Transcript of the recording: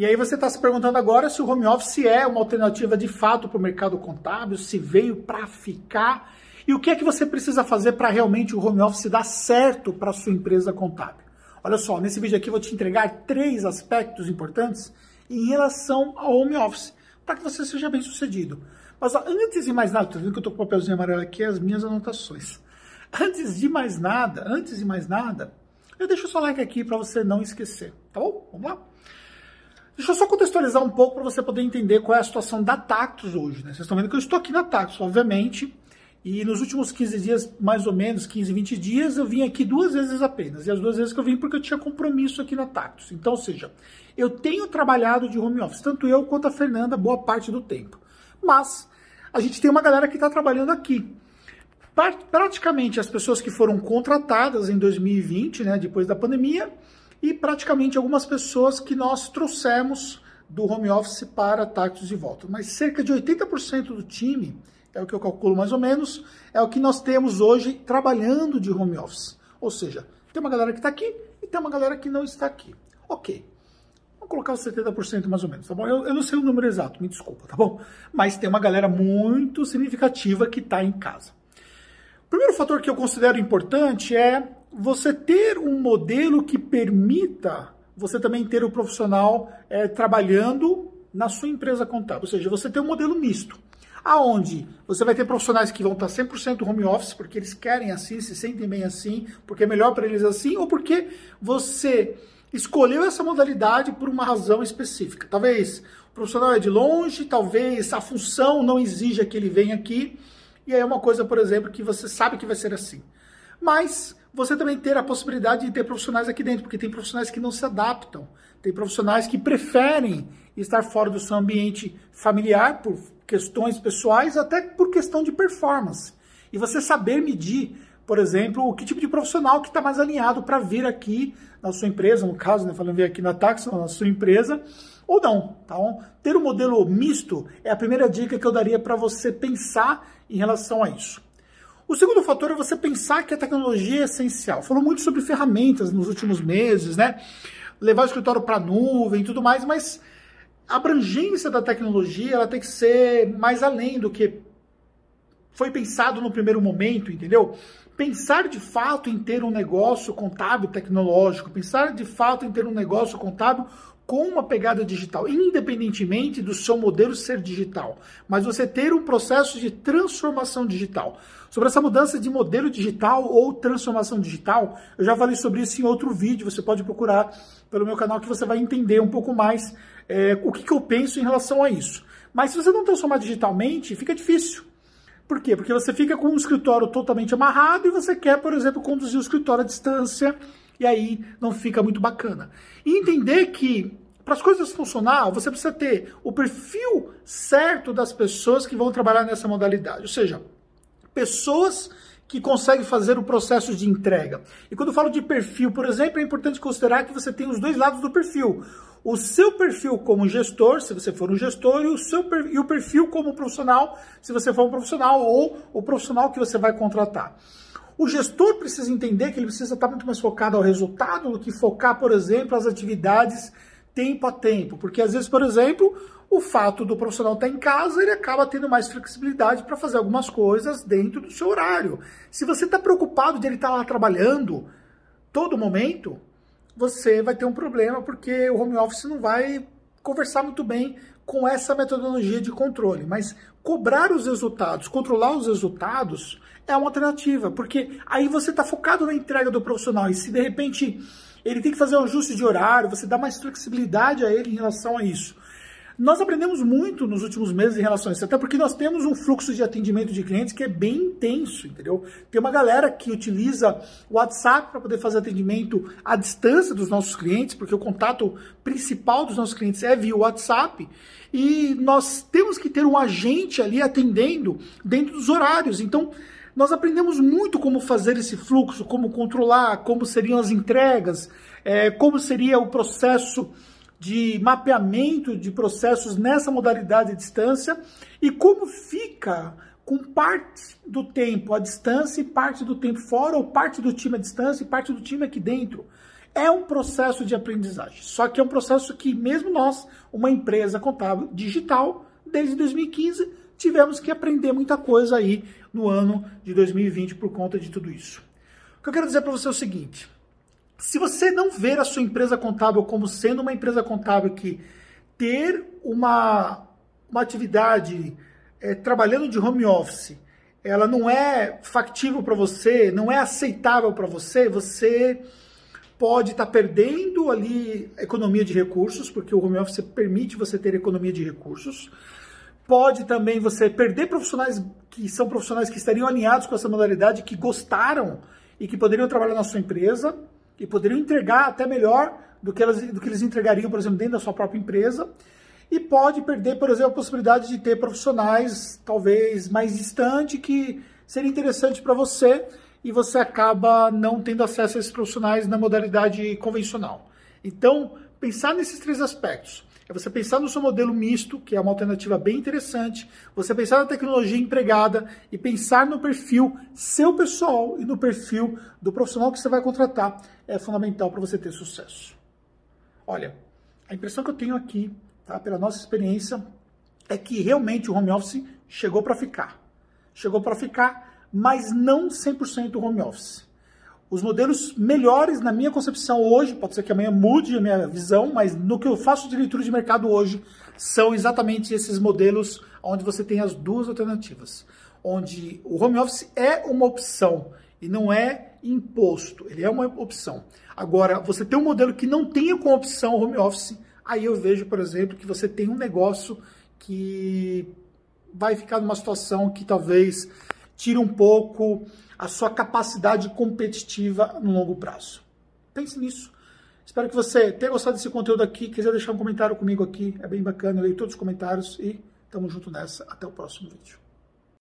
E aí você está se perguntando agora se o home office é uma alternativa de fato para o mercado contábil, se veio para ficar e o que é que você precisa fazer para realmente o home office dar certo para sua empresa contábil. Olha só, nesse vídeo aqui eu vou te entregar três aspectos importantes em relação ao home office, para que você seja bem sucedido. Mas ó, antes de mais nada, tá vendo que eu estou com o papelzinho amarelo aqui, as minhas anotações. Antes de mais nada, antes de mais nada, eu deixo o seu like aqui para você não esquecer, tá bom? Vamos lá? Deixa eu só contextualizar um pouco para você poder entender qual é a situação da Tactus hoje. Né? Vocês estão vendo que eu estou aqui na Tactus, obviamente, e nos últimos 15 dias, mais ou menos, 15, 20 dias, eu vim aqui duas vezes apenas. E as duas vezes que eu vim porque eu tinha compromisso aqui na Tactus. Então, ou seja, eu tenho trabalhado de home office, tanto eu quanto a Fernanda, boa parte do tempo. Mas a gente tem uma galera que está trabalhando aqui. Praticamente as pessoas que foram contratadas em 2020, né, depois da pandemia, e praticamente algumas pessoas que nós trouxemos do home office para Tactus de volta. Mas cerca de 80% do time, é o que eu calculo mais ou menos, é o que nós temos hoje trabalhando de home office. Ou seja, tem uma galera que está aqui e tem uma galera que não está aqui. Ok. Vamos colocar os 70% mais ou menos, tá bom? Eu, eu não sei o número exato, me desculpa, tá bom? Mas tem uma galera muito significativa que está em casa. O primeiro fator que eu considero importante é você ter um modelo que permita você também ter o profissional é, trabalhando na sua empresa contábil. Ou seja, você tem um modelo misto. Aonde você vai ter profissionais que vão estar 100% home office, porque eles querem assim, se sentem bem assim, porque é melhor para eles assim, ou porque você escolheu essa modalidade por uma razão específica. Talvez o profissional é de longe, talvez a função não exija que ele venha aqui, e aí é uma coisa, por exemplo, que você sabe que vai ser assim. Mas você também ter a possibilidade de ter profissionais aqui dentro, porque tem profissionais que não se adaptam, tem profissionais que preferem estar fora do seu ambiente familiar por questões pessoais, até por questão de performance. E você saber medir, por exemplo, o que tipo de profissional que está mais alinhado para vir aqui na sua empresa, no caso, né, falando vir aqui na Taxa, na sua empresa, ou não. Então, ter um modelo misto é a primeira dica que eu daria para você pensar em relação a isso. O segundo fator é você pensar que a tecnologia é essencial. Falou muito sobre ferramentas nos últimos meses, né? Levar o escritório para a nuvem e tudo mais, mas a abrangência da tecnologia ela tem que ser mais além do que foi pensado no primeiro momento, entendeu? Pensar de fato em ter um negócio contábil tecnológico, pensar de fato em ter um negócio contábil com uma pegada digital, independentemente do seu modelo ser digital, mas você ter um processo de transformação digital. Sobre essa mudança de modelo digital ou transformação digital, eu já falei sobre isso em outro vídeo, você pode procurar pelo meu canal que você vai entender um pouco mais é, o que, que eu penso em relação a isso. Mas se você não transformar digitalmente, fica difícil. Por quê? Porque você fica com um escritório totalmente amarrado e você quer, por exemplo, conduzir o escritório à distância e aí não fica muito bacana. E entender que para as coisas funcionar, você precisa ter o perfil certo das pessoas que vão trabalhar nessa modalidade. Ou seja, pessoas que conseguem fazer o processo de entrega. E quando eu falo de perfil, por exemplo, é importante considerar que você tem os dois lados do perfil. O seu perfil como gestor, se você for um gestor, e o, seu, e o perfil como profissional, se você for um profissional, ou o profissional que você vai contratar. O gestor precisa entender que ele precisa estar muito mais focado ao resultado do que focar, por exemplo, as atividades tempo a tempo. Porque às vezes, por exemplo, o fato do profissional estar em casa, ele acaba tendo mais flexibilidade para fazer algumas coisas dentro do seu horário. Se você está preocupado de ele estar lá trabalhando todo momento, você vai ter um problema porque o home office não vai conversar muito bem com essa metodologia de controle. Mas cobrar os resultados, controlar os resultados é uma alternativa, porque aí você está focado na entrega do profissional e se de repente ele tem que fazer um ajuste de horário, você dá mais flexibilidade a ele em relação a isso. Nós aprendemos muito nos últimos meses em relação a isso, até porque nós temos um fluxo de atendimento de clientes que é bem intenso, entendeu? Tem uma galera que utiliza o WhatsApp para poder fazer atendimento à distância dos nossos clientes, porque o contato principal dos nossos clientes é via WhatsApp, e nós temos que ter um agente ali atendendo dentro dos horários. Então, nós aprendemos muito como fazer esse fluxo, como controlar, como seriam as entregas, é, como seria o processo de mapeamento de processos nessa modalidade de distância e como fica com parte do tempo à distância e parte do tempo fora, ou parte do time à distância e parte do time aqui dentro. É um processo de aprendizagem. Só que é um processo que, mesmo nós, uma empresa contábil digital, desde 2015, tivemos que aprender muita coisa aí no ano de 2020 por conta de tudo isso. O que eu quero dizer para você é o seguinte: se você não ver a sua empresa contábil como sendo uma empresa contábil que ter uma, uma atividade é, trabalhando de home office, ela não é factível para você, não é aceitável para você, você pode estar tá perdendo ali economia de recursos, porque o home office permite você ter economia de recursos. Pode também você perder profissionais que são profissionais que estariam alinhados com essa modalidade, que gostaram e que poderiam trabalhar na sua empresa e poderiam entregar até melhor do que, elas, do que eles entregariam, por exemplo, dentro da sua própria empresa. E pode perder, por exemplo, a possibilidade de ter profissionais talvez mais distantes que seria interessante para você e você acaba não tendo acesso a esses profissionais na modalidade convencional. Então, pensar nesses três aspectos. É você pensar no seu modelo misto, que é uma alternativa bem interessante, você pensar na tecnologia empregada e pensar no perfil seu pessoal e no perfil do profissional que você vai contratar é fundamental para você ter sucesso. Olha, a impressão que eu tenho aqui, tá, pela nossa experiência, é que realmente o home office chegou para ficar. Chegou para ficar mas não 100% home office. Os modelos melhores, na minha concepção hoje, pode ser que amanhã mude a minha visão, mas no que eu faço de leitura de mercado hoje, são exatamente esses modelos onde você tem as duas alternativas. Onde o home office é uma opção e não é imposto, ele é uma opção. Agora, você tem um modelo que não tenha como opção home office, aí eu vejo, por exemplo, que você tem um negócio que vai ficar numa situação que talvez tira um pouco a sua capacidade competitiva no longo prazo. Pense nisso. Espero que você tenha gostado desse conteúdo aqui. Quiser deixar um comentário comigo aqui, é bem bacana. Eu leio todos os comentários e tamo junto nessa. Até o próximo vídeo.